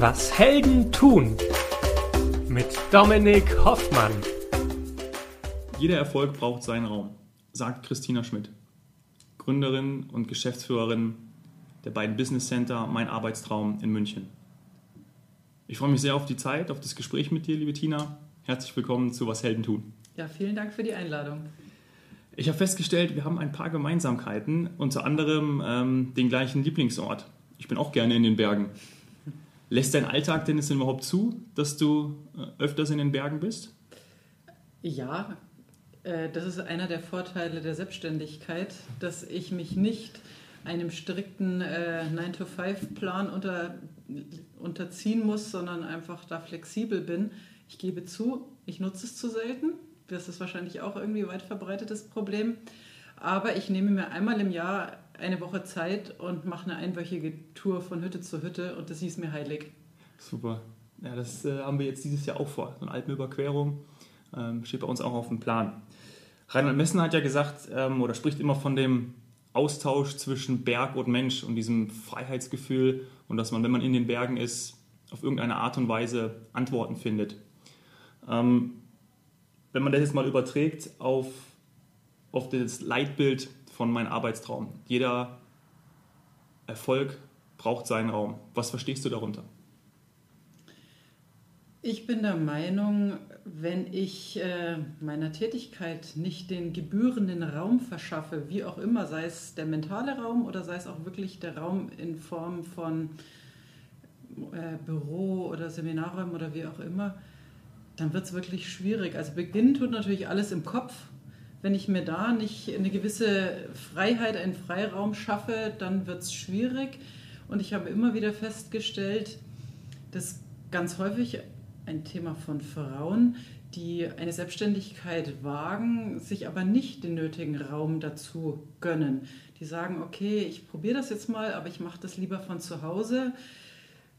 Was Helden tun mit Dominik Hoffmann. Jeder Erfolg braucht seinen Raum, sagt Christina Schmidt, Gründerin und Geschäftsführerin der beiden Business Center Mein Arbeitstraum in München. Ich freue mich sehr auf die Zeit, auf das Gespräch mit dir, liebe Tina. Herzlich willkommen zu Was Helden tun. Ja, vielen Dank für die Einladung. Ich habe festgestellt, wir haben ein paar Gemeinsamkeiten, unter anderem ähm, den gleichen Lieblingsort. Ich bin auch gerne in den Bergen. Lässt dein Alltag denn es überhaupt zu, dass du äh, öfters in den Bergen bist? Ja, äh, das ist einer der Vorteile der Selbstständigkeit, dass ich mich nicht einem strikten äh, 9-to-5-Plan unter, unterziehen muss, sondern einfach da flexibel bin. Ich gebe zu, ich nutze es zu selten. Das ist wahrscheinlich auch irgendwie weit verbreitetes Problem. Aber ich nehme mir einmal im Jahr eine Woche Zeit und mache eine einwöchige Tour von Hütte zu Hütte und das hieß mir heilig. Super. Ja, das äh, haben wir jetzt dieses Jahr auch vor. So eine Alpenüberquerung ähm, steht bei uns auch auf dem Plan. Reinhard Messner hat ja gesagt ähm, oder spricht immer von dem Austausch zwischen Berg und Mensch und diesem Freiheitsgefühl und dass man, wenn man in den Bergen ist, auf irgendeine Art und Weise Antworten findet. Ähm, wenn man das jetzt mal überträgt auf, auf das Leitbild von meinem Arbeitstraum. Jeder Erfolg braucht seinen Raum. Was verstehst du darunter? Ich bin der Meinung, wenn ich äh, meiner Tätigkeit nicht den gebührenden Raum verschaffe, wie auch immer, sei es der mentale Raum oder sei es auch wirklich der Raum in Form von äh, Büro oder Seminarräumen oder wie auch immer, dann wird es wirklich schwierig. Also beginnen tut natürlich alles im Kopf wenn ich mir da nicht eine gewisse Freiheit, einen Freiraum schaffe, dann wird es schwierig. Und ich habe immer wieder festgestellt, dass ganz häufig ein Thema von Frauen, die eine Selbstständigkeit wagen, sich aber nicht den nötigen Raum dazu gönnen. Die sagen, okay, ich probiere das jetzt mal, aber ich mache das lieber von zu Hause,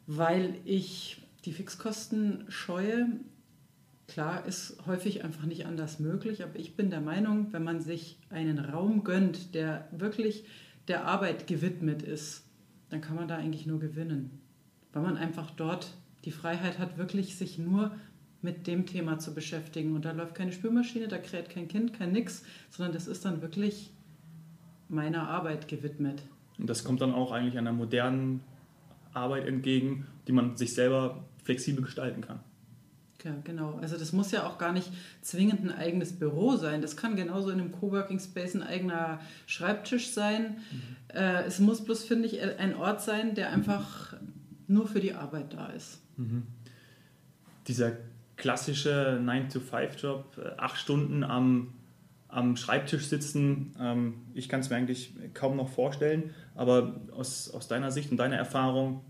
weil ich die Fixkosten scheue Klar ist häufig einfach nicht anders möglich, aber ich bin der Meinung, wenn man sich einen Raum gönnt, der wirklich der Arbeit gewidmet ist, dann kann man da eigentlich nur gewinnen. Weil man einfach dort die Freiheit hat, wirklich sich nur mit dem Thema zu beschäftigen. Und da läuft keine Spülmaschine, da kräht kein Kind, kein Nix, sondern das ist dann wirklich meiner Arbeit gewidmet. Und das kommt dann auch eigentlich einer modernen Arbeit entgegen, die man sich selber flexibel gestalten kann. Ja, genau. Also das muss ja auch gar nicht zwingend ein eigenes Büro sein. Das kann genauso in einem Coworking Space ein eigener Schreibtisch sein. Mhm. Äh, es muss bloß, finde ich, ein Ort sein, der einfach nur für die Arbeit da ist. Mhm. Dieser klassische 9-to-5-Job, äh, acht Stunden am, am Schreibtisch sitzen, ähm, ich kann es mir eigentlich kaum noch vorstellen. Aber aus, aus deiner Sicht und deiner Erfahrung,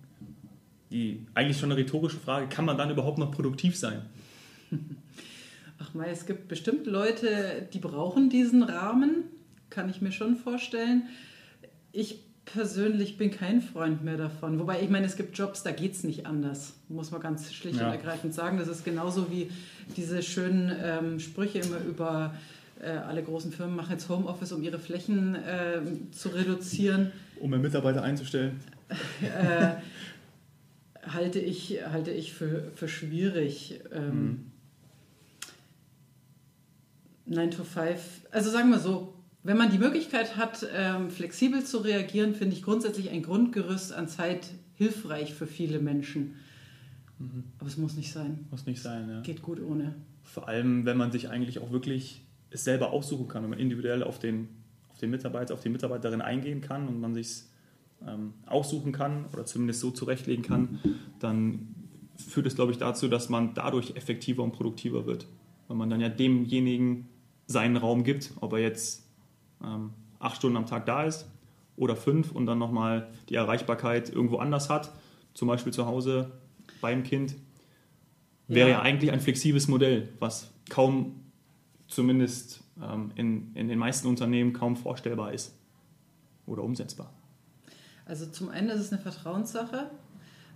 die eigentlich schon eine rhetorische Frage, kann man dann überhaupt noch produktiv sein? Ach mal, es gibt bestimmt Leute, die brauchen diesen Rahmen, kann ich mir schon vorstellen. Ich persönlich bin kein Freund mehr davon. Wobei, ich meine, es gibt Jobs, da geht es nicht anders, muss man ganz schlicht ja. und ergreifend sagen. Das ist genauso wie diese schönen ähm, Sprüche immer über äh, alle großen Firmen machen jetzt Homeoffice, um ihre Flächen äh, zu reduzieren. Um mehr Mitarbeiter einzustellen. äh, halte ich, halte ich für, für schwierig. Ähm, mhm. 9 to 5, also sagen wir so, wenn man die Möglichkeit hat, ähm, flexibel zu reagieren, finde ich grundsätzlich ein Grundgerüst an Zeit hilfreich für viele Menschen. Mhm. Aber es muss nicht sein. Muss nicht sein, ja. Geht gut ohne. Vor allem, wenn man sich eigentlich auch wirklich es selber aussuchen kann, wenn man individuell auf den, auf den Mitarbeiter, auf die Mitarbeiterin eingehen kann und man sich ähm, aussuchen kann oder zumindest so zurechtlegen kann, dann führt es, glaube ich, dazu, dass man dadurch effektiver und produktiver wird. Weil man dann ja demjenigen seinen Raum gibt, ob er jetzt ähm, acht Stunden am Tag da ist oder fünf und dann nochmal die Erreichbarkeit irgendwo anders hat, zum Beispiel zu Hause beim Kind, wäre ja, ja eigentlich ein flexibles Modell, was kaum, zumindest ähm, in, in den meisten Unternehmen, kaum vorstellbar ist oder umsetzbar. Also zum einen ist es eine Vertrauenssache.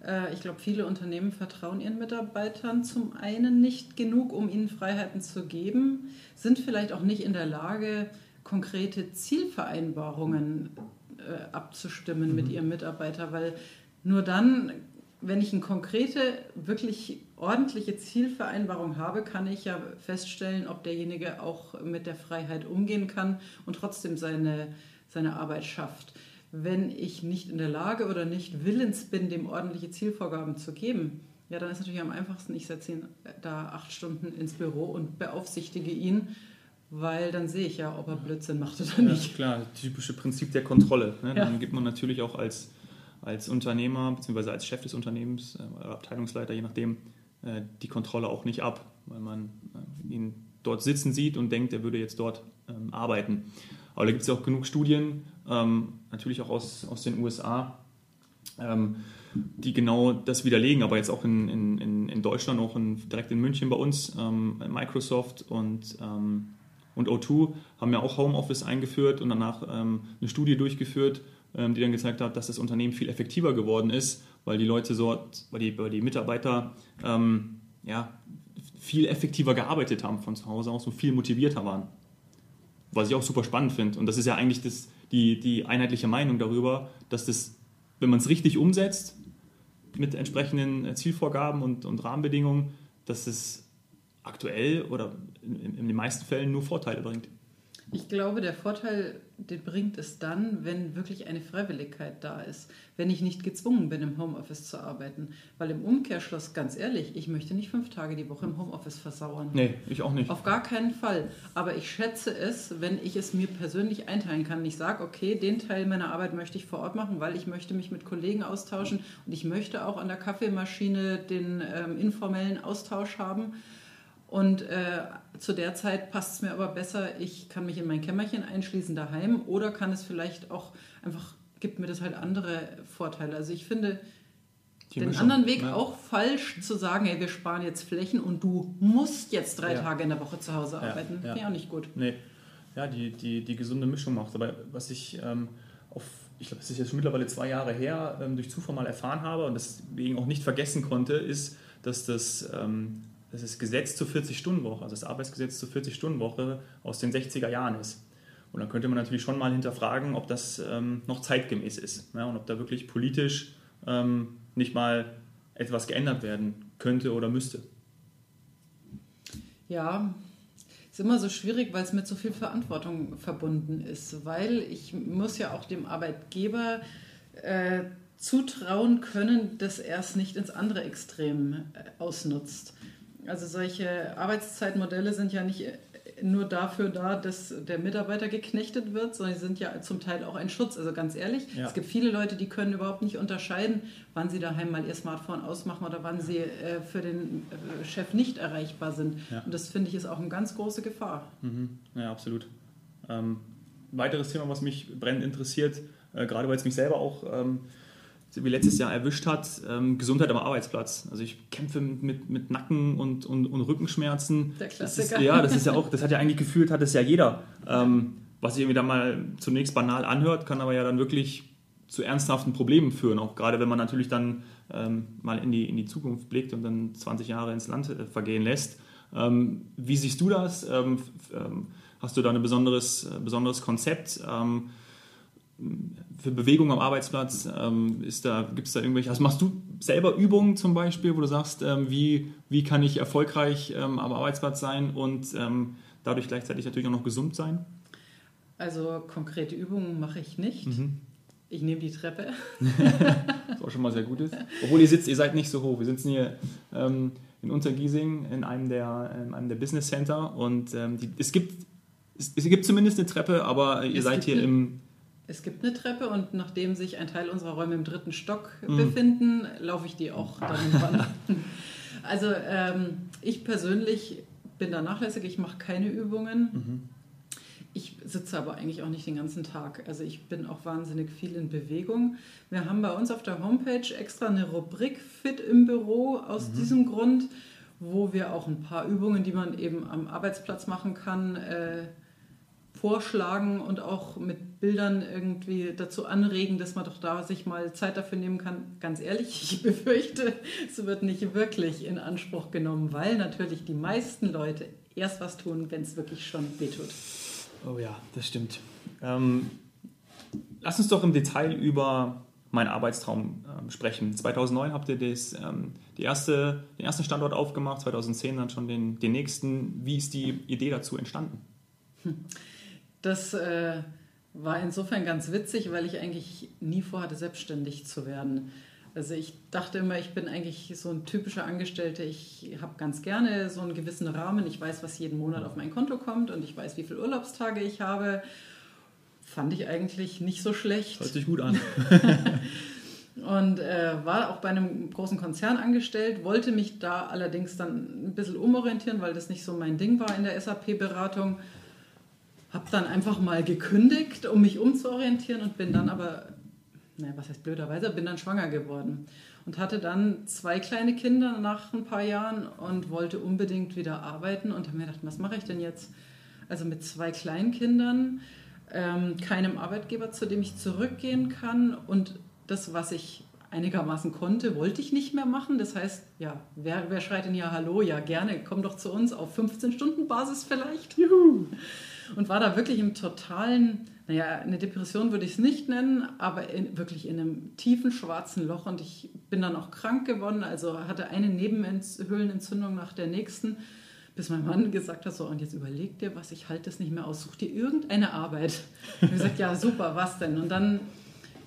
Äh, ich glaube, viele Unternehmen vertrauen ihren Mitarbeitern zum einen nicht genug, um ihnen Freiheiten zu geben, sind vielleicht auch nicht in der Lage, konkrete Zielvereinbarungen äh, abzustimmen mhm. mit ihrem Mitarbeiter, weil nur dann wenn ich eine konkrete, wirklich ordentliche Zielvereinbarung habe, kann ich ja feststellen, ob derjenige auch mit der Freiheit umgehen kann und trotzdem seine, seine Arbeit schafft. Wenn ich nicht in der Lage oder nicht willens bin, dem ordentliche Zielvorgaben zu geben, ja, dann ist natürlich am einfachsten, ich setze ihn da acht Stunden ins Büro und beaufsichtige ihn, weil dann sehe ich ja, ob er Blödsinn macht oder nicht. Ja, klar, das typische Prinzip der Kontrolle. Ne? Ja. Dann gibt man natürlich auch als, als Unternehmer bzw. als Chef des Unternehmens äh, oder Abteilungsleiter, je nachdem, äh, die Kontrolle auch nicht ab, weil man äh, ihn dort sitzen sieht und denkt, er würde jetzt dort ähm, arbeiten. Aber da gibt es ja auch genug Studien, ähm, natürlich auch aus, aus den USA, ähm, die genau das widerlegen, aber jetzt auch in, in, in Deutschland, auch in, direkt in München bei uns, ähm, Microsoft und, ähm, und O2 haben ja auch Homeoffice eingeführt und danach ähm, eine Studie durchgeführt, ähm, die dann gezeigt hat, dass das Unternehmen viel effektiver geworden ist, weil die Leute dort, weil die, weil die Mitarbeiter ja, viel effektiver gearbeitet haben von zu Hause aus und viel motivierter waren. Was ich auch super spannend finde. Und das ist ja eigentlich das, die, die einheitliche Meinung darüber, dass das, wenn man es richtig umsetzt, mit entsprechenden Zielvorgaben und, und Rahmenbedingungen, dass es aktuell oder in, in den meisten Fällen nur Vorteile bringt. Ich glaube, der Vorteil, den bringt es dann, wenn wirklich eine Freiwilligkeit da ist. Wenn ich nicht gezwungen bin, im Homeoffice zu arbeiten. Weil im Umkehrschluss, ganz ehrlich, ich möchte nicht fünf Tage die Woche im Homeoffice versauern. Nee, ich auch nicht. Auf gar keinen Fall. Aber ich schätze es, wenn ich es mir persönlich einteilen kann. Ich sage, okay, den Teil meiner Arbeit möchte ich vor Ort machen, weil ich möchte mich mit Kollegen austauschen und ich möchte auch an der Kaffeemaschine den ähm, informellen Austausch haben. Und äh, zu der Zeit passt es mir aber besser, ich kann mich in mein Kämmerchen einschließen daheim oder kann es vielleicht auch einfach, gibt mir das halt andere Vorteile. Also ich finde Die den Mischung, anderen Weg ne? auch falsch zu sagen, hey, wir sparen jetzt Flächen und du musst jetzt drei Ja. Tage in der Woche zu Hause Ja, arbeiten. ja. Finde ich auch nicht gut. Nee, ja, die, die, die gesunde Mischung macht. Aber was ich ähm, auf, ich glaube, das ist jetzt schon mittlerweile zwei Jahre her, ähm, durch Zufall mal erfahren habe und deswegen auch nicht vergessen konnte, ist, dass das, ähm, das Gesetz zur 40-Stunden-Woche, also das Arbeitsgesetz zur 40-Stunden-Woche aus den 60er Jahren ist. Und dann könnte man natürlich schon mal hinterfragen, ob das ähm, noch zeitgemäß ist ne? und ob da wirklich politisch ähm, nicht mal etwas geändert werden könnte oder müsste. Ja, ist immer so schwierig, weil es mit so viel Verantwortung verbunden ist, weil ich muss ja auch dem Arbeitgeber äh, zutrauen können, dass er es nicht ins andere Extrem äh, ausnutzt. Also solche Arbeitszeitmodelle sind ja nicht nur dafür da, dass der Mitarbeiter geknechtet wird, sondern sie sind ja zum Teil auch ein Schutz. Also ganz ehrlich, Ja. es gibt viele Leute, die können überhaupt nicht unterscheiden, wann sie daheim mal ihr Smartphone ausmachen oder wann sie äh, für den äh, Chef nicht erreichbar sind. Ja. Und das finde ich ist auch eine ganz große Gefahr. Mhm. Ja, absolut. Ähm, weiteres Thema, was mich brennend interessiert, äh, gerade weil es mich selber auch ähm, wie letztes Jahr erwischt hat, ähm, Gesundheit am Arbeitsplatz. Also ich kämpfe mit, mit Nacken- und, und, und Rückenschmerzen. Der Das ist, Klassiker. ja, das ist ja auch, das hat ja eigentlich gefühlt, hat es ja jeder. Ähm, was sich irgendwie dann mal zunächst banal anhört, kann aber ja dann wirklich zu ernsthaften Problemen führen. Auch gerade wenn man natürlich dann ähm, mal in die, in die Zukunft blickt und dann 20 Jahre ins Land äh, vergehen lässt. Ähm, wie siehst du das? Ähm, ähm, hast du da ein besonderes, äh, besonderes Konzept? Für Bewegung am Arbeitsplatz? Ähm, ist da, Gibt es da irgendwelche, also machst du selber Übungen zum Beispiel, wo du sagst, ähm, wie, wie kann ich erfolgreich ähm, am Arbeitsplatz sein und ähm, dadurch gleichzeitig natürlich auch noch gesund sein? Also konkrete Übungen mache ich nicht. Mhm. Ich nehme die Treppe. Was auch schon mal sehr gut ist. Obwohl ihr sitzt, ihr seid nicht so hoch. Wir sitzen hier ähm, in Untergiesing in einem der, in einem der Business Center und ähm, die, es, gibt, es, es gibt zumindest eine Treppe, aber ihr Es seid hier eine- im. Es gibt eine Treppe und nachdem sich ein Teil unserer Räume im dritten Stock Mhm. befinden, laufe ich die auch dann. Also ähm, ich persönlich bin da nachlässig, ich mache keine Übungen. Mhm. Ich sitze aber eigentlich auch nicht den ganzen Tag. Also ich bin auch wahnsinnig viel in Bewegung. Wir haben bei uns auf der Homepage extra eine Rubrik Fit im Büro aus Mhm. diesem Grund, wo wir auch ein paar Übungen, die man eben am Arbeitsplatz machen kann, äh, vorschlagen und auch mit Bildern irgendwie dazu anregen, dass man doch da sich mal Zeit dafür nehmen kann. Ganz ehrlich, ich befürchte, es wird nicht wirklich in Anspruch genommen, weil natürlich die meisten Leute erst was tun, wenn es wirklich schon wehtut. Oh ja, das stimmt. Ähm, lass uns doch im Detail über meinen Arbeitstraum äh, sprechen. 2009 habt ihr das, ähm, die erste, den ersten Standort aufgemacht, 2010 dann schon den, den nächsten. Wie ist die Idee dazu entstanden? Das äh, war insofern ganz witzig, weil ich eigentlich nie vorhatte, selbstständig zu werden. Also ich dachte immer, ich bin eigentlich so ein typischer Angestellter. Ich habe ganz gerne so einen gewissen Rahmen. Ich weiß, was jeden Monat auf mein Konto kommt und ich weiß, wie viele Urlaubstage ich habe. Fand ich eigentlich nicht so schlecht. Hört sich gut an. und äh, war auch bei einem großen Konzern angestellt, wollte mich da allerdings dann ein bisschen umorientieren, weil das nicht so mein Ding war in der SAP-Beratung. Habe dann einfach mal gekündigt, um mich umzuorientieren und bin dann aber naja, was heißt blöderweise, bin dann schwanger geworden und hatte dann zwei kleine Kinder nach ein paar Jahren und wollte unbedingt wieder arbeiten und habe mir gedacht, was mache ich denn jetzt? Also mit zwei kleinen Kindern, ähm, keinem Arbeitgeber, zu dem ich zurückgehen kann und das, was ich einigermaßen konnte, wollte ich nicht mehr machen. Das heißt, ja, wer, wer schreit denn ja Hallo? Ja, gerne, komm doch zu uns auf 15-Stunden-Basis vielleicht. Juhu! Und war da wirklich im totalen naja, eine Depression würde ich es nicht nennen, aber in, wirklich in einem tiefen schwarzen Loch und ich bin dann auch krank geworden, also hatte eine Nebenhöhlenentzündung nach der nächsten, bis mein Mann gesagt hat, so und jetzt überleg dir was, ich halte das nicht mehr aus, such dir irgendeine Arbeit. Ich habe gesagt, ja super, was denn? Und dann,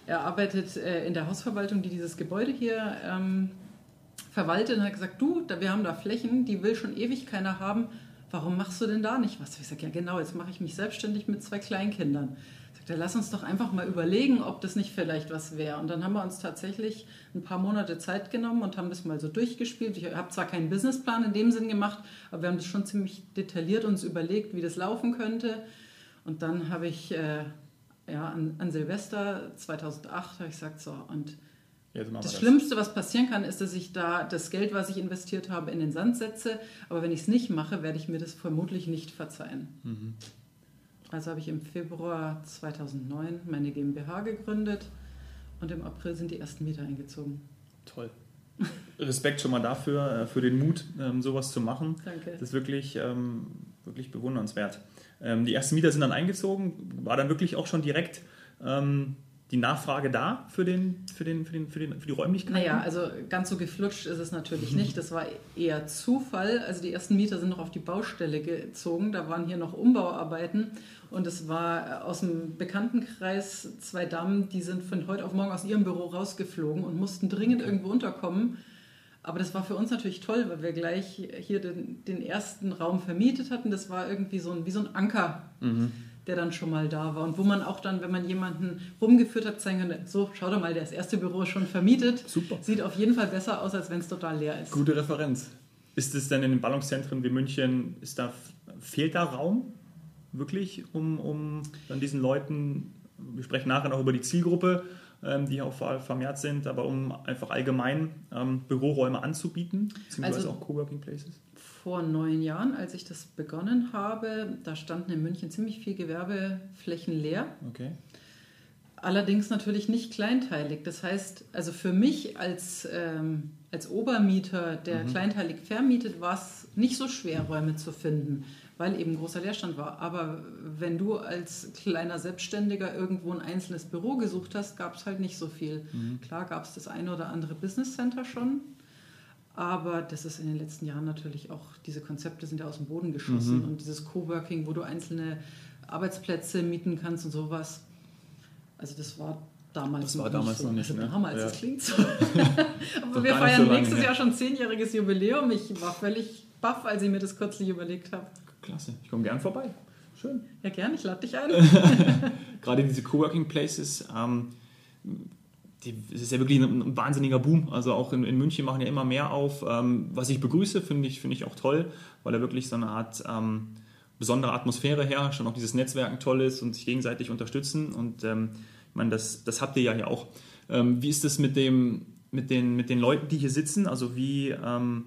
er arbeitet äh, in der Hausverwaltung, die dieses Gebäude hier ähm, verwaltet und hat gesagt, du, wir haben da Flächen, die will schon ewig keiner haben, warum machst du denn da nicht was? Ich sage, ja genau, jetzt mache ich mich selbstständig mit zwei Kleinkindern. Sagt er, lass uns doch einfach mal überlegen, ob das nicht vielleicht was wäre. Und dann haben wir uns tatsächlich ein paar Monate Zeit genommen und haben das mal so durchgespielt. Ich habe zwar keinen Businessplan in dem Sinn gemacht, aber wir haben das schon ziemlich detailliert uns überlegt, wie das laufen könnte. Und dann habe ich äh, ja, an, an Silvester 2008 habe ich gesagt, so, und das, das, Schlimmste, was passieren kann, ist, dass ich da das Geld, was ich investiert habe, in den Sand setze. Aber wenn ich es nicht mache, werde ich mir das vermutlich nicht verzeihen. Mhm. Also habe ich im Februar 2009 meine GmbH gegründet und im April sind die ersten Mieter eingezogen. Toll. Respekt schon mal dafür, äh, für den Mut, ähm, sowas zu machen. Danke. Das ist wirklich, ähm, wirklich bewundernswert. Ähm, die ersten Mieter sind dann eingezogen, war dann wirklich auch schon direkt die Nachfrage da für, den, für, den, für, den, für, den, für die Räumlichkeiten? Naja, also ganz so geflutscht ist es natürlich nicht. Das war eher Zufall. Also die ersten Mieter sind noch auf die Baustelle gezogen. Da waren hier noch Umbauarbeiten. Und es war aus dem Bekanntenkreis zwei Damen, die sind von heute auf morgen aus ihrem Büro rausgeflogen und mussten dringend irgendwo unterkommen. Aber das war für uns natürlich toll, weil wir gleich hier den, den ersten Raum vermietet hatten. Das war irgendwie so ein, wie so ein Anker. Mhm der dann schon mal da war und wo man auch dann, wenn man jemanden rumgeführt hat, zeigen kann, so, schau doch mal, das erste Büro ist schon vermietet. Super. Sieht auf jeden Fall besser aus, als wenn es total leer ist. Gute Referenz. Ist es denn in den Ballungszentren wie München, ist da, fehlt da Raum wirklich, um, um dann diesen Leuten, wir sprechen nachher noch über die Zielgruppe, ähm, die auch vermehrt sind, aber um einfach allgemein ähm, Büroräume anzubieten, beziehungsweise also, auch Coworking Places? Vor neun Jahren, als ich das begonnen habe, da standen in München ziemlich viele Gewerbeflächen leer. Okay. Allerdings natürlich nicht kleinteilig. Das heißt, also für mich als, ähm, als Obermieter, der mhm. kleinteilig vermietet, war es nicht so schwer, Räume zu finden, weil eben großer Leerstand war. Aber wenn du als kleiner Selbstständiger irgendwo ein einzelnes Büro gesucht hast, gab es halt nicht so viel. Mhm. Klar gab es das eine oder andere Business Center schon, aber das ist in den letzten Jahren natürlich auch, diese Konzepte sind ja aus dem Boden geschossen mhm. und dieses Coworking, wo du einzelne Arbeitsplätze mieten kannst und sowas. Also das war damals das war damals so. noch nicht. Also ne? damals, ja. das klingt so. Aber wir feiern so nächstes Jahr schon zehnjähriges Jubiläum. Ich war völlig baff, als ich mir das kürzlich überlegt habe. Klasse, ich komme gern vorbei. Schön. Ja, gern, ich lade dich ein. Gerade diese Coworking Places. Ähm, es ist ja wirklich ein, ein, wahnsinniger Boom. Also auch in, in, München machen ja immer mehr auf. Ähm, was ich begrüße, finde ich, find ich auch toll, weil da wirklich so eine Art ähm, besondere Atmosphäre herrscht und auch dieses Netzwerken toll ist und sich gegenseitig unterstützen. Und ähm, ich meine, das, das habt ihr ja hier auch. Ähm, wie ist es mit, dem, mit, den, mit den Leuten, die hier sitzen? Also wie ähm,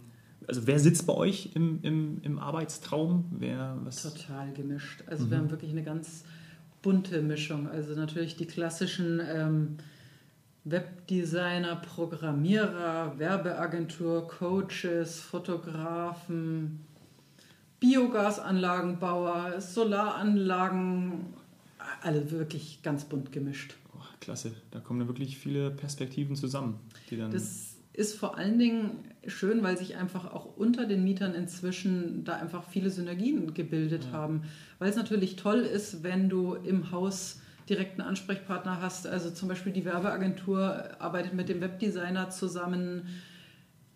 also wer sitzt bei euch im, im, im Arbeitstraum? Wer, was? Total gemischt. Also mhm. wir haben wirklich eine ganz bunte Mischung. Also natürlich die klassischen ähm, Webdesigner, Programmierer, Werbeagentur, Coaches, Fotografen, Biogasanlagenbauer, Solaranlagen, alle wirklich ganz bunt gemischt. Klasse, da kommen wirklich viele Perspektiven zusammen. Die dann Das ist vor allen Dingen schön, weil sich einfach auch unter den Mietern inzwischen da einfach viele Synergien gebildet haben. Weil es natürlich toll ist, wenn du im Haus direkt einen Ansprechpartner hast. Also zum Beispiel die Werbeagentur arbeitet mit dem Webdesigner zusammen.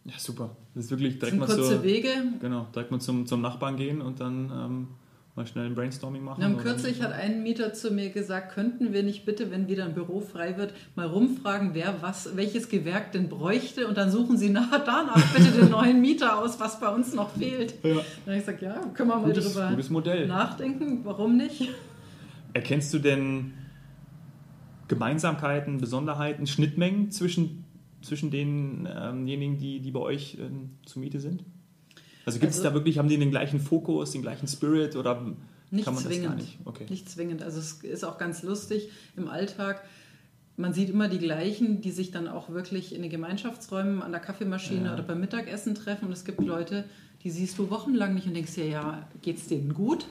ja, super. Das ist wirklich direkt mal, kurze zur, Wege. genau, direkt mal zum, zum Nachbarn gehen und dann ähm, mal schnell ein Brainstorming machen. Oder- kürzlich hat ein Mieter zu mir gesagt, könnten wir nicht bitte, wenn wieder ein Büro frei wird, mal rumfragen, wer was, welches Gewerk denn bräuchte und dann suchen Sie nach, danach bitte den neuen Mieter aus, was bei uns noch fehlt. Ja. Dann habe ich gesagt, ja, können wir mal Gutes, drüber gutes Modell. nachdenken, warum nicht? Erkennst du denn Gemeinsamkeiten, Besonderheiten, Schnittmengen zwischen, zwischen denjenigen, die, die bei euch ähm, zur Miete sind? Also gibt es Also- da wirklich, haben die den gleichen Fokus, den gleichen Spirit oder Nicht kann man zwingend. das gar nicht? Okay. Nicht zwingend. Also es ist auch ganz lustig im Alltag. Man sieht immer die gleichen, die sich dann auch wirklich in den Gemeinschaftsräumen an der Kaffeemaschine Ja. oder beim Mittagessen treffen. Und es gibt Leute, die siehst du wochenlang nicht und denkst dir, ja, geht's denen gut?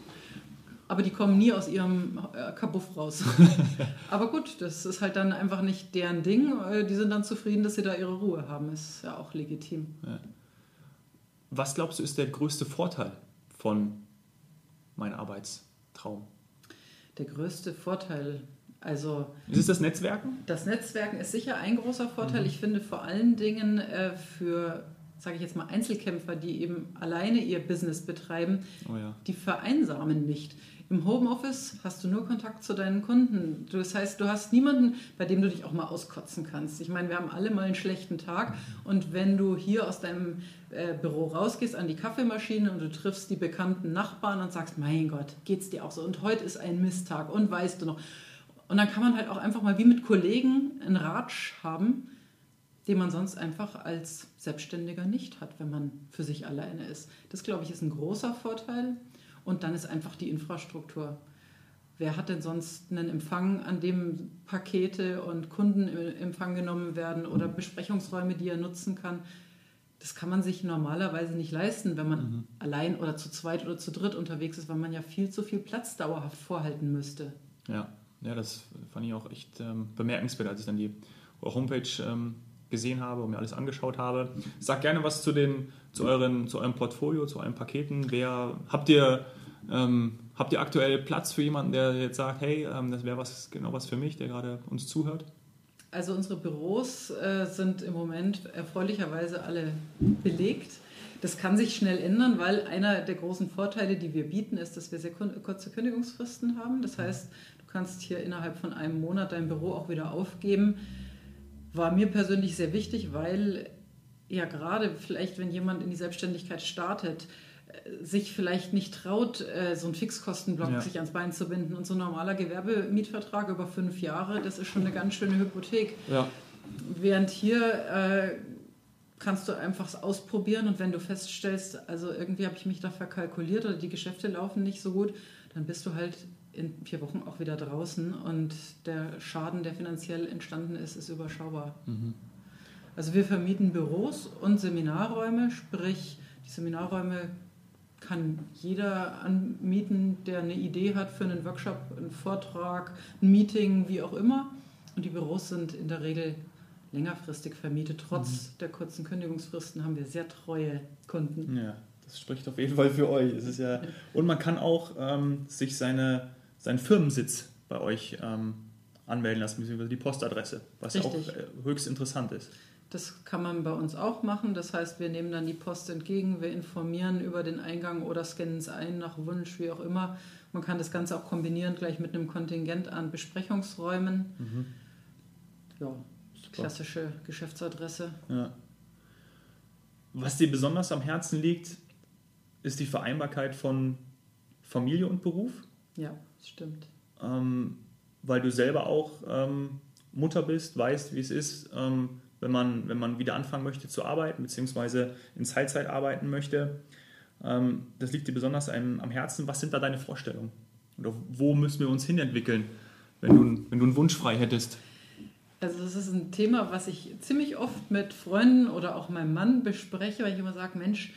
Aber die kommen nie aus ihrem äh, Kabuff raus. Aber gut, das ist halt dann einfach nicht deren Ding. Äh, Die sind dann zufrieden, dass sie da ihre Ruhe haben. Ist ja auch legitim. Was glaubst du ist der größte Vorteil von meinem Arbeitstraum? Der größte Vorteil, also Ist es das Netzwerken? Das Netzwerken ist sicher ein großer Vorteil. Ich finde vor allen Dingen äh, für, sage ich jetzt mal, Einzelkämpfer, die eben alleine ihr Business betreiben, Oh ja. die vereinsamen nicht. Im Homeoffice hast du nur Kontakt zu deinen Kunden. Das heißt, du hast niemanden, bei dem du dich auch mal auskotzen kannst. Ich meine, wir haben alle mal einen schlechten Tag und wenn du hier aus deinem äh, Büro rausgehst an die Kaffeemaschine und du triffst die bekannten Nachbarn und sagst, mein Gott, geht's dir auch so? Und heute ist ein Misttag und weißt du noch. Und dann kann man halt auch einfach mal wie mit Kollegen einen Ratsch haben, den man sonst einfach als Selbstständiger nicht hat, wenn man für sich alleine ist. Das, glaube ich, ist ein großer Vorteil. Und dann ist einfach die Infrastruktur. Wer hat denn sonst einen Empfang, an dem Pakete und Kunden in Empfang genommen werden oder Besprechungsräume, die er nutzen kann? Das kann man sich normalerweise nicht leisten, wenn man allein oder zu zweit oder zu dritt unterwegs ist, weil man ja viel zu viel Platz dauerhaft vorhalten müsste. Ja, ja, das fand ich auch echt ähm, bemerkenswert, als ich dann die Homepage ähm, gesehen habe und mir alles angeschaut habe. Sag gerne was zu, den, zu, euren, zu eurem Portfolio, zu euren Paketen. Wer, habt, ihr, ähm, habt ihr aktuell Platz für jemanden, der jetzt sagt, hey, ähm, das wäre was, genau was für mich, der gerade uns zuhört? Also unsere Büros äh, sind im Moment erfreulicherweise alle belegt. Das kann sich schnell ändern, weil einer der großen Vorteile, die wir bieten, ist, dass wir sehr kurze Kündigungsfristen haben. Das heißt, du kannst hier innerhalb von einem Monat dein Büro auch wieder aufgeben. War mir persönlich sehr wichtig, weil ja gerade vielleicht, wenn jemand in die Selbstständigkeit startet, äh, sich vielleicht nicht traut, äh, so einen Fixkostenblock Ja. sich ans Bein zu binden. Und so ein normaler Gewerbemietvertrag über fünf Jahre, das ist schon eine ganz schöne Hypothek. Ja. Während hier äh, kannst du einfach es ausprobieren und wenn du feststellst, also irgendwie habe ich mich da verkalkuliert oder die Geschäfte laufen nicht so gut, dann bist du halt in vier Wochen auch wieder draußen und der Schaden, der finanziell entstanden ist, ist überschaubar. Also wir vermieten Büros und Seminarräume, sprich die Seminarräume kann jeder anmieten, der eine Idee hat für einen Workshop, einen Vortrag, ein Meeting, wie auch immer. Und die Büros sind in der Regel längerfristig vermietet. Trotz der kurzen Kündigungsfristen haben wir sehr treue Kunden. Ja, das spricht auf jeden Fall für euch. Es ist ja, und man kann auch ähm, sich seine, seinen Firmensitz bei euch ähm, anmelden lassen, beziehungsweise die Postadresse, was ja auch Richtig. äh, höchst interessant ist. Das kann man bei uns auch machen. Das heißt, wir nehmen dann die Post entgegen, wir informieren über den Eingang oder scannen es ein nach Wunsch, wie auch immer. Man kann das Ganze auch kombinieren gleich mit einem Kontingent an Besprechungsräumen. Ja, klassische Geschäftsadresse. Ja. Was dir besonders am Herzen liegt, ist die Vereinbarkeit von Familie und Beruf, Ja, das stimmt. ähm, weil du selber auch ähm, Mutter bist, weißt, wie es ist, ähm, wenn, man, wenn man wieder anfangen möchte zu arbeiten, beziehungsweise in Teilzeit arbeiten möchte. Ähm, das liegt dir besonders am, am Herzen. Was sind da deine Vorstellungen? Oder wo müssen wir uns hinentwickeln, wenn du, wenn du einen Wunsch frei hättest? Also das ist ein Thema, was ich ziemlich oft mit Freunden oder auch meinem Mann bespreche, weil ich immer sage, Mensch,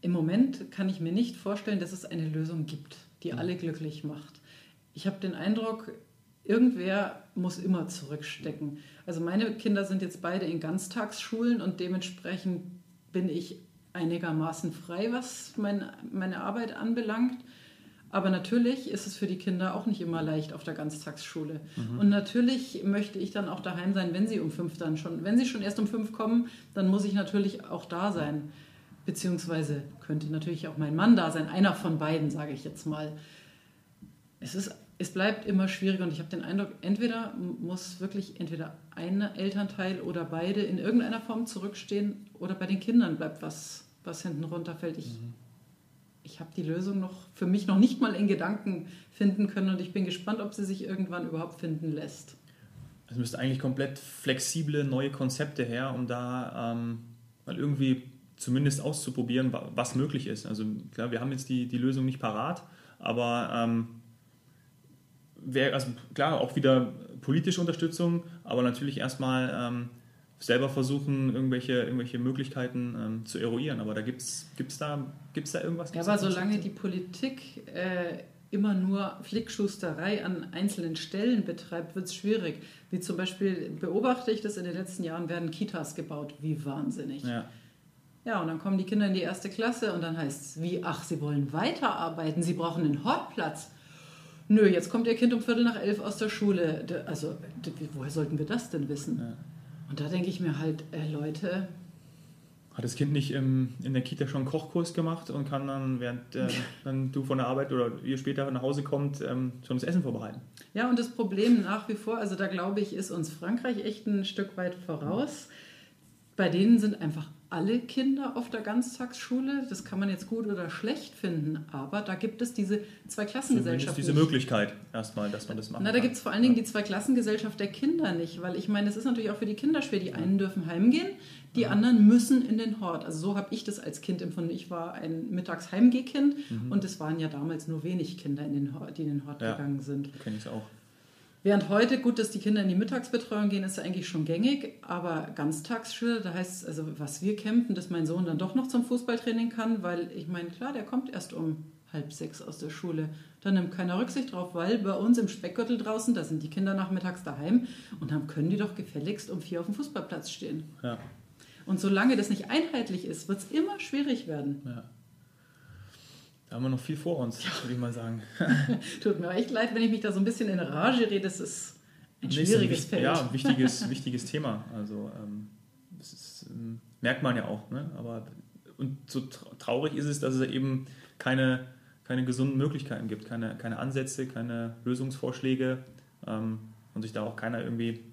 im Moment kann ich mir nicht vorstellen, dass es eine Lösung gibt, die alle glücklich macht. Ich habe den Eindruck, irgendwer muss immer zurückstecken. Also meine Kinder sind jetzt beide in Ganztagsschulen und dementsprechend bin ich einigermaßen frei, was mein, meine Arbeit anbelangt. Aber natürlich ist es für die Kinder auch nicht immer leicht auf der Ganztagsschule. Mhm. Und natürlich möchte ich dann auch daheim sein, wenn sie um fünf dann schon, wenn sie schon erst um fünf kommen, dann muss ich natürlich auch da sein. Beziehungsweise könnte natürlich auch mein Mann da sein, einer von beiden, sage ich jetzt mal. Es, ist, es bleibt immer schwierig und ich habe den Eindruck, entweder muss wirklich entweder ein Elternteil oder beide in irgendeiner Form zurückstehen oder bei den Kindern bleibt was, was hinten runterfällt. Ich, mhm ich habe die Lösung noch für mich noch nicht mal in Gedanken finden können und ich bin gespannt, ob sie sich irgendwann überhaupt finden lässt. Es müsste eigentlich komplett flexible neue Konzepte her, um da ähm, mal irgendwie zumindest auszuprobieren, was möglich ist. Also klar, wir haben jetzt die, die Lösung nicht parat, aber ähm, wär, also klar, auch wieder politische Unterstützung, aber natürlich erstmal ähm, selber versuchen, irgendwelche, irgendwelche Möglichkeiten ähm, zu eruieren. Aber da gibt es da, gibt's da irgendwas? ja, aber solange die Politik äh, immer nur Flickschusterei an einzelnen Stellen betreibt, wird es schwierig. Wie zum Beispiel beobachte ich das in den letzten Jahren, werden Kitas gebaut. Wie wahnsinnig. Ja. Ja, und dann kommen die Kinder in die erste Klasse und dann heißt es, wie, ach, sie wollen weiterarbeiten, sie brauchen einen Hortplatz. Nö, jetzt kommt ihr Kind um Viertel nach elf aus der Schule. Also, woher sollten wir das denn wissen? Ja. Und da denke ich mir halt, äh, Leute. Hat das Kind nicht im, in der Kita schon einen Kochkurs gemacht und kann dann, während äh, dann du von der Arbeit oder ihr später nach Hause kommt, ähm, schon das Essen vorbereiten? Ja, und das Problem nach wie vor, also da glaube ich, ist uns Frankreich echt ein Stück weit voraus. Bei denen sind einfach alle Kinder auf der Ganztagsschule. Das kann man jetzt gut oder schlecht finden, aber da gibt es diese Zweiklassengesellschaft. diese nicht. Möglichkeit erstmal, dass man das macht. Na, da gibt es vor allen Dingen die Zweiklassengesellschaft der Kinder nicht, weil ich meine, es ist natürlich auch für die Kinder schwer. Die einen dürfen heimgehen, die ja. anderen müssen in den Hort. Also so habe ich das als Kind empfunden. Ich war ein Mittagsheimgehkind mhm. und es waren ja damals nur wenig Kinder, in den Hort, die in den Hort ja, gegangen sind. Kenne ich auch. Während heute, gut, dass die Kinder in die Mittagsbetreuung gehen, ist ja eigentlich schon gängig, aber Ganztagsschule, da heißt es, also was wir kämpfen, dass mein Sohn dann doch noch zum Fußballtraining kann, weil ich meine, klar, der kommt erst um halb sechs aus der Schule. Da nimmt keiner Rücksicht drauf, weil bei uns im Speckgürtel draußen, da sind die Kinder nachmittags daheim und dann können die doch gefälligst um vier auf dem Fußballplatz stehen. Ja. Und solange das nicht einheitlich ist, wird es immer schwierig werden. Ja. Da haben wir noch viel vor uns, würde ich mal sagen. Tut mir echt leid, wenn ich mich da so ein bisschen in Rage rede. Das ist ein schwieriges Feld. Ja, ein wichtiges, wichtiges Thema. Also ähm, das ist, ähm, merkt man ja auch. Ne? Aber und so traurig ist es, dass es eben keine, keine gesunden Möglichkeiten gibt, keine, keine Ansätze, keine Lösungsvorschläge ähm, und sich da auch keiner irgendwie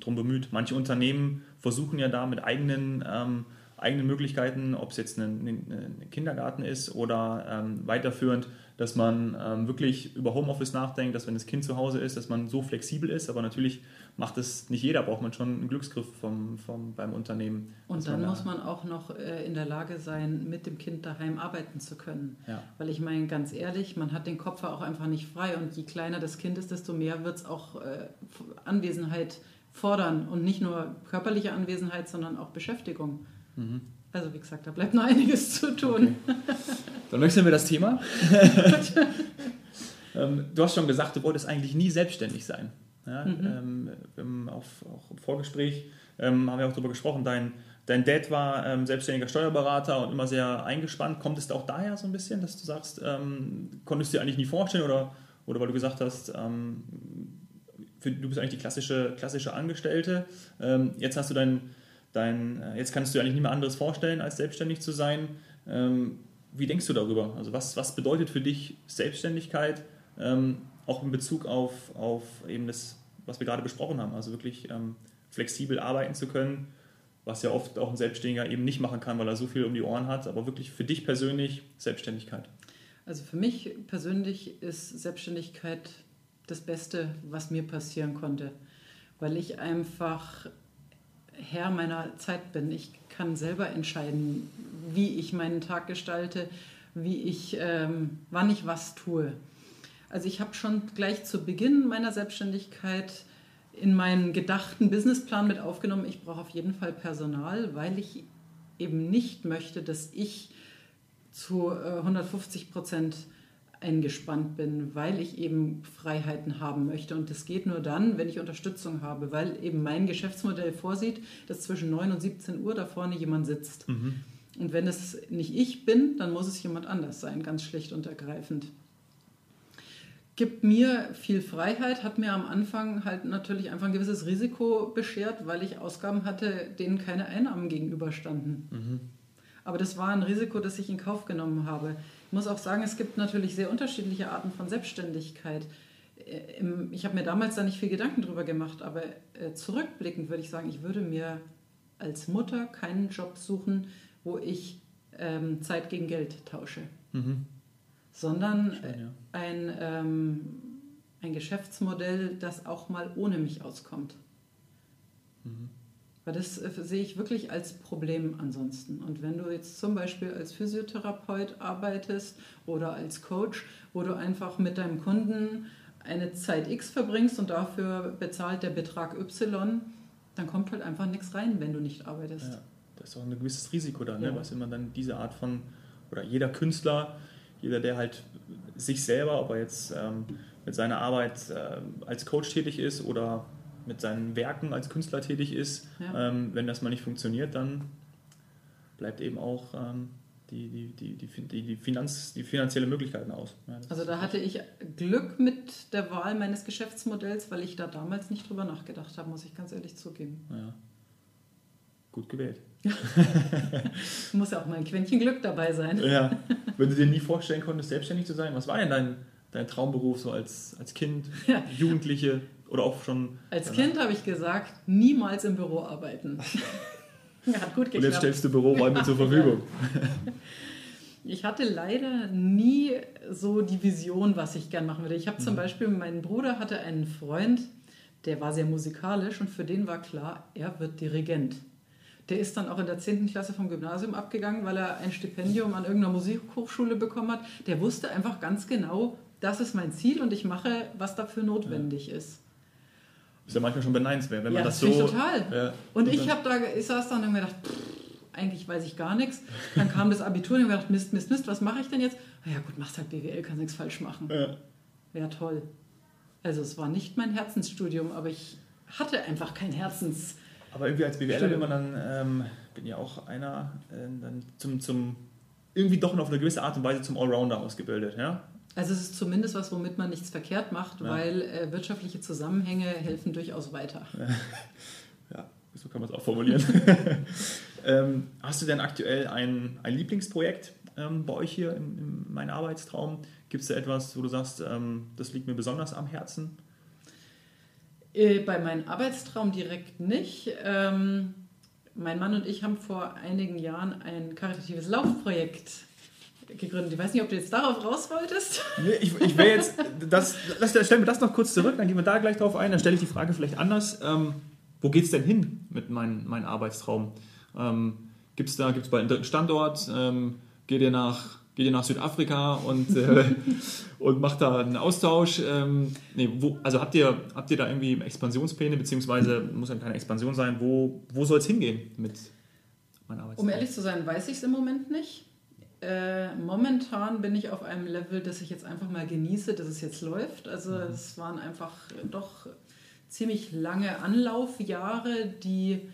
drum bemüht. Manche Unternehmen versuchen ja da mit eigenen ähm, eigenen Möglichkeiten, ob es jetzt ein, ein Kindergarten ist oder ähm, weiterführend, dass man ähm, wirklich über Homeoffice nachdenkt, dass wenn das Kind zu Hause ist, dass man so flexibel ist, aber natürlich macht es nicht jeder, braucht man schon einen Glücksgriff vom, vom, beim Unternehmen. Und dann man muss man auch noch äh, in der Lage sein, mit dem Kind daheim arbeiten zu können. Ja. Weil ich meine, ganz ehrlich, man hat den Kopf auch einfach nicht frei und je kleiner das Kind ist, desto mehr wird es auch äh, Anwesenheit fordern und nicht nur körperliche Anwesenheit, sondern auch Beschäftigung. Mhm. Also wie gesagt, da bleibt noch einiges zu tun. Okay. Dann wechseln wir das Thema. ähm, du hast schon gesagt, du wolltest eigentlich nie selbstständig sein. Ja, mhm. ähm, auf, auch im Vorgespräch ähm, haben wir auch darüber gesprochen, dein, dein Dad war ähm, selbstständiger Steuerberater und immer sehr eingespannt. Kommt es auch daher so ein bisschen, dass du sagst, konntest du dir eigentlich nie vorstellen oder, oder weil du gesagt hast, für, du bist eigentlich die klassische, klassische Angestellte. jetzt hast du dein dein, äh, jetzt kannst du eigentlich nicht mehr anderes vorstellen, als selbstständig zu sein. Ähm, wie denkst du darüber? Also was, was bedeutet für dich Selbstständigkeit, ähm, auch in Bezug auf, auf eben das, was wir gerade besprochen haben, also wirklich ähm, flexibel arbeiten zu können, was ja oft auch ein Selbstständiger eben nicht machen kann, weil er so viel um die Ohren hat, aber wirklich für dich persönlich Selbstständigkeit. Also für mich persönlich ist Selbstständigkeit das Beste, was mir passieren konnte, weil ich einfach Herr meiner Zeit bin. Ich kann selber entscheiden, wie ich meinen Tag gestalte, wie ich, ähm, wann ich was tue. Also ich habe schon gleich zu Beginn meiner Selbstständigkeit in meinen gedachten Businessplan mit aufgenommen, ich brauche auf jeden Fall Personal, weil ich eben nicht möchte, dass ich zu 150 äh, Prozent eingespannt bin, weil ich eben Freiheiten haben möchte. Und das geht nur dann, wenn ich Unterstützung habe, weil eben mein Geschäftsmodell vorsieht, dass zwischen 9 und 17 Uhr da vorne jemand sitzt. Mhm. Und wenn es nicht ich bin, dann muss es jemand anders sein, ganz schlicht und ergreifend. Gibt mir viel Freiheit, hat mir am Anfang halt natürlich einfach ein gewisses Risiko beschert, weil ich Ausgaben hatte, denen keine Einnahmen gegenüberstanden. Mhm. Aber das war ein Risiko, das ich in Kauf genommen habe. Ich muss auch sagen, es gibt natürlich sehr unterschiedliche Arten von Selbstständigkeit. Äh, ich habe mir damals da nicht viel Gedanken drüber gemacht, aber äh, zurückblickend würde ich sagen, ich würde mir als Mutter keinen Job suchen, wo ich ähm, Zeit gegen Geld tausche, mhm. sondern Schön, ja. ein, ähm, ein Geschäftsmodell, das auch mal ohne mich auskommt. Mhm. Weil das äh, sehe ich wirklich als Problem ansonsten. Und wenn du jetzt zum Beispiel als Physiotherapeut arbeitest oder als Coach, wo du einfach mit deinem Kunden eine Zeit X verbringst und dafür bezahlt der Betrag Y, dann kommt halt einfach nichts rein, wenn du nicht arbeitest. Ja, das ist auch ein gewisses Risiko dann, ne? ja. ne? was immer dann diese Art von, oder jeder Künstler, jeder, der halt sich selber, ob er jetzt ähm, mit seiner Arbeit äh, als Coach tätig ist oder mit seinen Werken als Künstler tätig ist, ja. ähm, wenn das mal nicht funktioniert, dann bleibt eben auch ähm, die, die, die, die, die, Finanz, die finanzielle Möglichkeiten aus. Ja, also da hatte ich Glück mit der Wahl meines Geschäftsmodells, weil ich da damals nicht drüber nachgedacht habe, muss ich ganz ehrlich zugeben. Ja. Gut gewählt. muss ja auch mal ein Quäntchen Glück dabei sein. Ja. Wenn du dir nie vorstellen konntest, selbstständig zu sein, was war denn dein, dein Traumberuf so als, als Kind. Jugendliche? Oder auch schon. Als danach? Kind habe ich gesagt, niemals im Büro arbeiten. Hat gut geklappt. Und jetzt stellst du Büroräume zur Verfügung. Ich hatte leider nie so die Vision, was ich gern machen würde. Ich habe zum mhm. Beispiel, mein Bruder hatte einen Freund, der war sehr musikalisch und für den war klar, er wird Dirigent. Der ist dann auch in der 10. Klasse vom Gymnasium abgegangen, weil er ein Stipendium an irgendeiner Musikhochschule bekommen hat. Der wusste einfach ganz genau, das ist mein Ziel und ich mache, was dafür notwendig ja. ist. Ist ja manchmal schon beneidenswert, wenn ja, man das, das so. total. Ja, und, ich habe da, ich saß da und habe mir gedacht, pff, eigentlich weiß ich gar nichts. Dann kam das Abitur und ich habe gedacht, Mist, Mist, Mist, was mache ich denn jetzt? Na ja, gut, machst halt BWL, kannst nichts falsch machen. Ja. ja, toll. Also es war nicht mein Herzensstudium, aber ich hatte einfach kein Herzens. Aber irgendwie als BWL will man dann, ähm, bin ja auch einer, äh, dann zum, zum, irgendwie doch noch auf eine gewisse Art und Weise zum Allrounder ausgebildet, ja? Also es ist zumindest was, womit man nichts verkehrt macht, ja. weil äh, wirtschaftliche Zusammenhänge helfen durchaus weiter. Ja, so kann man es auch formulieren. ähm, hast du denn aktuell ein, ein Lieblingsprojekt ähm, bei euch hier in, in meinem Arbeitstraum? Gibt es da etwas, wo du sagst, ähm, das liegt mir besonders am Herzen? Äh, bei meinem Arbeitstraum direkt nicht. Ähm, mein Mann und ich haben vor einigen Jahren ein karitatives Laufprojekt gegründet. Ich weiß nicht, ob du jetzt darauf raus wolltest. Nee, ich, ich wäre jetzt, das, das, stellen wir das noch kurz zurück, dann gehen wir da gleich drauf ein, dann stelle ich die Frage vielleicht anders. Ähm, wo geht es denn hin mit meinem mein Arbeitstraum? Ähm, Gibt es da gibt's bald einen dritten Standort? Ähm, geht, ihr nach, geht ihr nach Südafrika und, äh, und macht da einen Austausch? Ähm, nee, wo, also habt ihr, habt ihr da irgendwie Expansionspläne, beziehungsweise muss ja keine Expansion sein, wo, wo soll es hingehen mit meinem Arbeitstraum? Um ehrlich zu sein, weiß ich es im Moment nicht. Äh, momentan bin ich auf einem Level, dass ich jetzt einfach mal genieße, dass es jetzt läuft. Also mhm. es waren einfach doch ziemlich lange Anlaufjahre, die,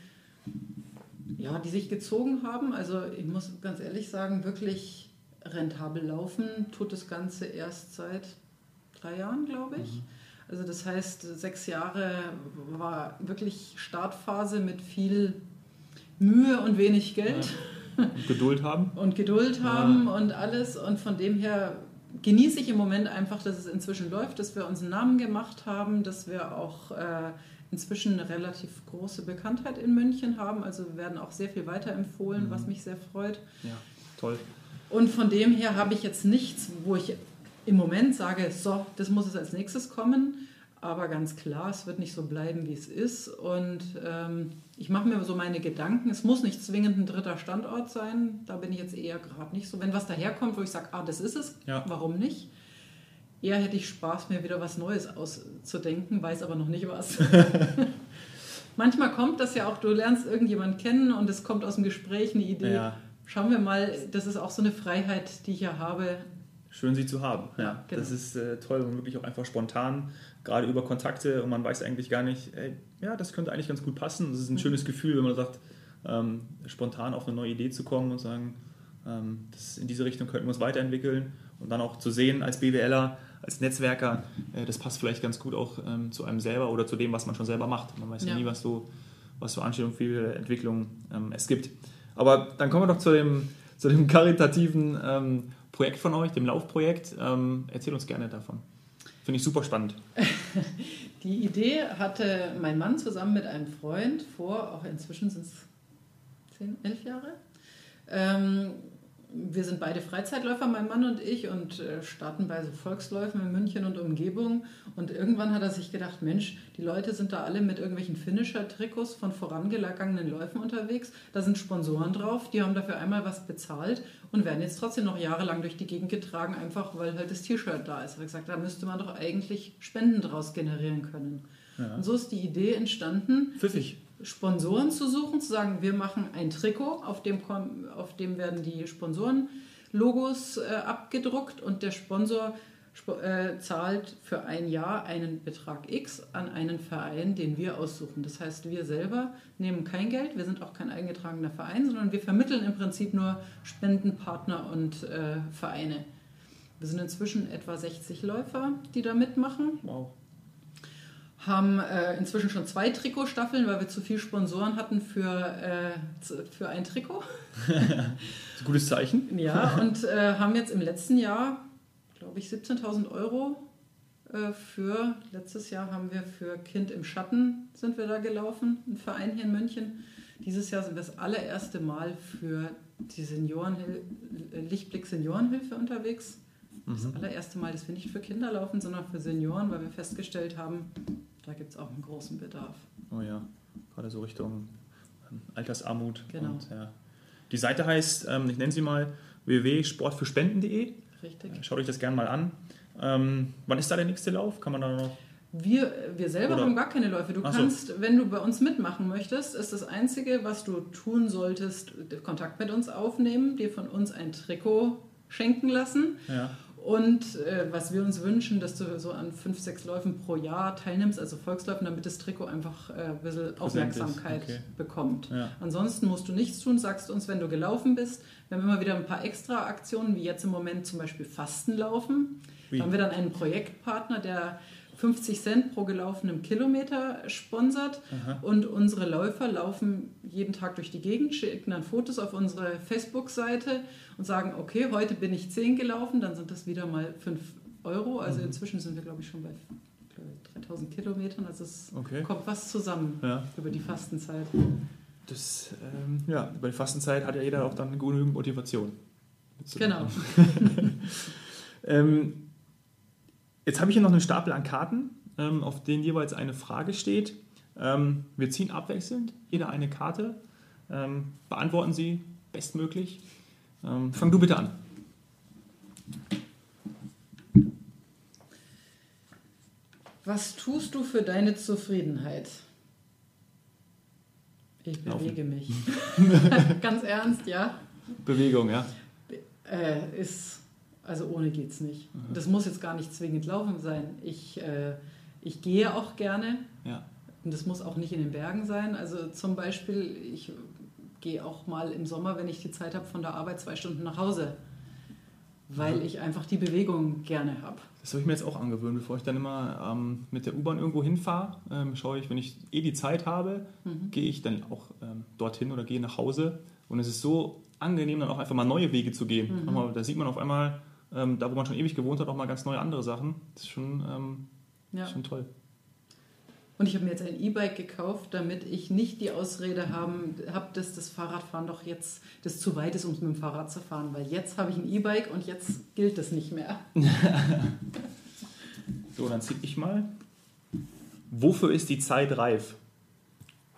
ja, die sich gezogen haben. Also ich muss ganz ehrlich sagen, wirklich rentabel laufen tut das Ganze erst seit drei Jahren, glaube ich. Mhm. Also das heißt, sechs Jahre war wirklich Startphase mit viel Mühe und wenig Geld. Und Geduld haben. Und Geduld haben ja. und alles. Und von dem her genieße ich im Moment einfach, dass es inzwischen läuft, dass wir uns einen Namen gemacht haben, dass wir auch äh, inzwischen eine relativ große Bekanntheit in München haben. Also wir werden auch sehr viel weiterempfohlen, mhm. was mich sehr freut. Ja, toll. Und von dem her habe ich jetzt nichts, wo ich im Moment sage, so, das muss es als nächstes kommen. Aber ganz klar, es wird nicht so bleiben, wie es ist. Und ähm, ich mache mir so meine Gedanken. Es muss nicht zwingend ein dritter Standort sein. Da bin ich jetzt eher gerade nicht so. Wenn was daherkommt, wo ich sage, ah, das ist es, ja. warum nicht? Eher hätte ich Spaß, mir wieder was Neues auszudenken, weiß aber noch nicht was. Manchmal kommt das ja auch, du lernst irgendjemanden kennen und es kommt aus dem Gespräch eine Idee. Ja. Schauen wir mal, das ist auch so eine Freiheit, die ich ja habe, Schön, sie zu haben. Ja, genau. Das ist äh, toll und wirklich auch einfach spontan, gerade über Kontakte und man weiß eigentlich gar nicht, ey, ja, das könnte eigentlich ganz gut passen. Das ist ein schönes Gefühl, wenn man sagt, ähm, spontan auf eine neue Idee zu kommen und sagen, ähm, das, in diese Richtung könnten wir uns weiterentwickeln und dann auch zu sehen als BWLer, als Netzwerker, äh, das passt vielleicht ganz gut auch ähm, zu einem selber oder zu dem, was man schon selber macht. Man weiß ja, Ja. nie, was so, was so Anstellung für Entwicklung ähm, es gibt. Aber dann kommen wir doch zu dem, zu dem karitativen ähm, Projekt von euch, dem Laufprojekt. Ähm, erzähl uns gerne davon. Finde ich super spannend. Die Idee hatte mein Mann zusammen mit einem Freund vor, auch inzwischen sind es 10, 11 Jahre. Ähm, wir sind beide Freizeitläufer, mein Mann und ich, und äh, starten bei so Volksläufen in München und Umgebung. Und irgendwann hat er sich gedacht, Mensch, die Leute sind da alle mit irgendwelchen Finisher-Trikots von vorangegangenen Läufen unterwegs. Da sind Sponsoren drauf, die haben dafür einmal was bezahlt und werden jetzt trotzdem noch jahrelang durch die Gegend getragen, einfach weil halt das T-Shirt da ist. Er hat gesagt, da müsste man doch eigentlich Spenden draus generieren können. Ja. Und so ist die Idee entstanden, Pfiffig. Sponsoren zu suchen, zu sagen, wir machen ein Trikot, auf dem, auf dem werden die Sponsoren-Logos äh, abgedruckt und der Sponsor sp äh, zahlt für ein Jahr einen Betrag X an einen Verein, den wir aussuchen. Das heißt, wir selber nehmen kein Geld, wir sind auch kein eingetragener Verein, sondern wir vermitteln im Prinzip nur Spendenpartner und äh, Vereine. Wir sind inzwischen etwa 60 Läufer, die da mitmachen Wow. Haben äh, inzwischen schon zwei Trikotstaffeln, weil wir zu viel Sponsoren hatten für, äh, für ein Trikot. Ein gutes Zeichen. Ja, und äh, haben jetzt im letzten Jahr, glaube ich, 17.000 Euro äh, für, letztes Jahr haben wir für Kind im Schatten sind wir da gelaufen, ein Verein hier in München. Dieses Jahr sind wir das allererste Mal für die Seniorenhil Lichtblick Seniorenhilfe unterwegs. Das allererste Mal, dass wir nicht für Kinder laufen, sondern für Senioren, weil wir festgestellt haben, da gibt es auch einen großen Bedarf. Oh ja, gerade so Richtung ähm, Altersarmut. Genau. Und, ja. Die Seite heißt, ähm, ich nenne sie mal www.sportfürspenden.de. Richtig. Schaut euch das gerne mal an. Ähm, wann ist da der nächste Lauf? Kann man da noch. Wir, wir selber Oder- haben gar keine Läufe. Du Ach so. kannst, wenn du bei uns mitmachen möchtest, ist das Einzige, was du tun solltest, Kontakt mit uns aufnehmen, dir von uns ein Trikot schenken lassen. Ja. Und äh, was wir uns wünschen, dass du so an fünf, sechs Läufen pro Jahr teilnimmst, also Volksläufen, damit das Trikot einfach äh, ein bisschen Präsent Aufmerksamkeit okay. bekommt. Ja. Ansonsten musst du nichts tun, sagst uns, wenn du gelaufen bist. Wir haben immer wieder ein paar extra Aktionen, wie jetzt im Moment zum Beispiel Fastenlaufen. Wie? Da haben wir dann einen Projektpartner, der 50 Cent pro gelaufenem Kilometer sponsert. Aha. Und unsere Läufer laufen jeden Tag durch die Gegend, schicken dann Fotos auf unsere Facebook-Seite und sagen, okay, heute bin ich 10 gelaufen, dann sind das wieder mal 5 Euro. Mhm. Also inzwischen sind wir, glaube ich, schon bei glaube ich, 3000 Kilometern. Also es Okay. kommt was zusammen Ja. über die Fastenzeit. Das, ähm, ja, über die Fastenzeit hat ja jeder auch dann genügend Motivation. Genau. Ähm, jetzt habe ich hier noch einen Stapel an Karten, ähm, auf denen jeweils eine Frage steht. Ähm, wir ziehen abwechselnd jeder eine Karte, ähm, beantworten sie bestmöglich. Fang du bitte an. Was tust du für deine Zufriedenheit? Ich Laufen. bewege mich. Ganz ernst, ja. Bewegung, ja. Äh, ist, also ohne geht's nicht. Das muss jetzt gar nicht zwingend laufen sein. Ich, äh, ich gehe auch gerne ja. und das muss auch nicht in den Bergen sein. Also zum Beispiel, ich gehe auch mal im Sommer, wenn ich die Zeit habe, von der Arbeit zwei Stunden nach Hause, weil ich einfach die Bewegung gerne habe. Das habe ich mir jetzt auch angewöhnt, bevor ich dann immer ähm, mit der U-Bahn irgendwo hinfahre, ähm, schaue ich, wenn ich eh die Zeit habe, gehe ich dann auch ähm, dorthin oder gehe nach Hause. Und es ist so angenehm, dann auch einfach mal neue Wege zu gehen. Nochmal, da sieht man auf einmal, ähm, da wo man schon ewig gewohnt hat, auch mal ganz neue andere Sachen. Das ist schon, ähm, Ja. schon toll. Und ich habe mir jetzt ein E-Bike gekauft, damit ich nicht die Ausrede haben habe, dass das Fahrradfahren doch jetzt das zu weit ist, um mit dem Fahrrad zu fahren. Weil jetzt habe ich ein E-Bike und jetzt gilt das nicht mehr. So, dann ziehe ich mal. Wofür ist die Zeit reif?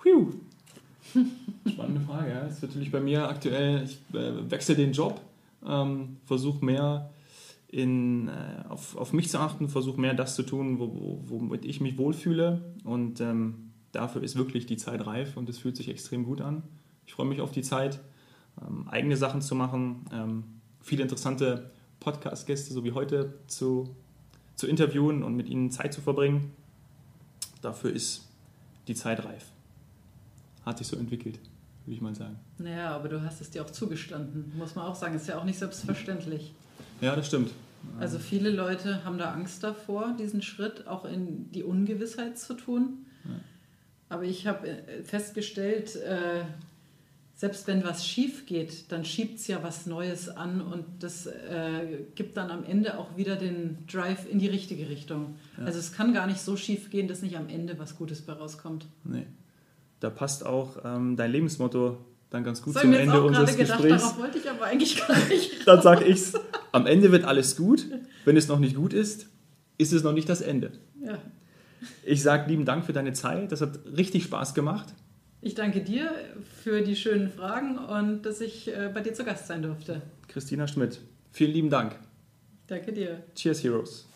Phew. Spannende Frage. Ja. Das ist natürlich bei mir aktuell, ich äh, wechsle den Job, ähm, versuche mehr in, äh, auf, auf mich zu achten, versuche mehr das zu tun, wo, wo, womit ich mich wohlfühle. Und ähm, dafür ist wirklich die Zeit reif und es fühlt sich extrem gut an. Ich freue mich auf die Zeit, ähm, eigene Sachen zu machen, ähm, viele interessante Podcast-Gäste, so wie heute, zu, zu interviewen und mit ihnen Zeit zu verbringen. Dafür ist die Zeit reif. Hat sich so entwickelt, würde ich mal sagen. Naja, aber du hast es dir auch zugestanden, muss man auch sagen. Ist ja auch nicht selbstverständlich. Ja, das stimmt. Also viele Leute haben da Angst davor, diesen Schritt auch in die Ungewissheit zu tun. Aber ich habe äh, festgestellt, äh, selbst wenn was schief geht, dann schiebt es ja was Neues an und das äh, gibt dann am Ende auch wieder den Drive in die richtige Richtung. Ja. Also es kann gar nicht so schief gehen, dass nicht am Ende was Gutes bei rauskommt. Nee. Da passt auch ähm, dein Lebensmotto dann ganz gut So, zum Ende unseres gedacht, Gesprächs. darauf wollte ich aber eigentlich gar nicht. Dann sage ich's. Am Ende wird alles gut. Wenn es noch nicht gut ist, ist es noch nicht das Ende. Ja. Ich sage lieben Dank für deine Zeit. Das hat richtig Spaß gemacht. Ich danke dir für die schönen Fragen und dass ich äh, bei dir zu Gast sein durfte. Christina Schmidt, vielen lieben Dank. Danke dir. Cheers, Heroes.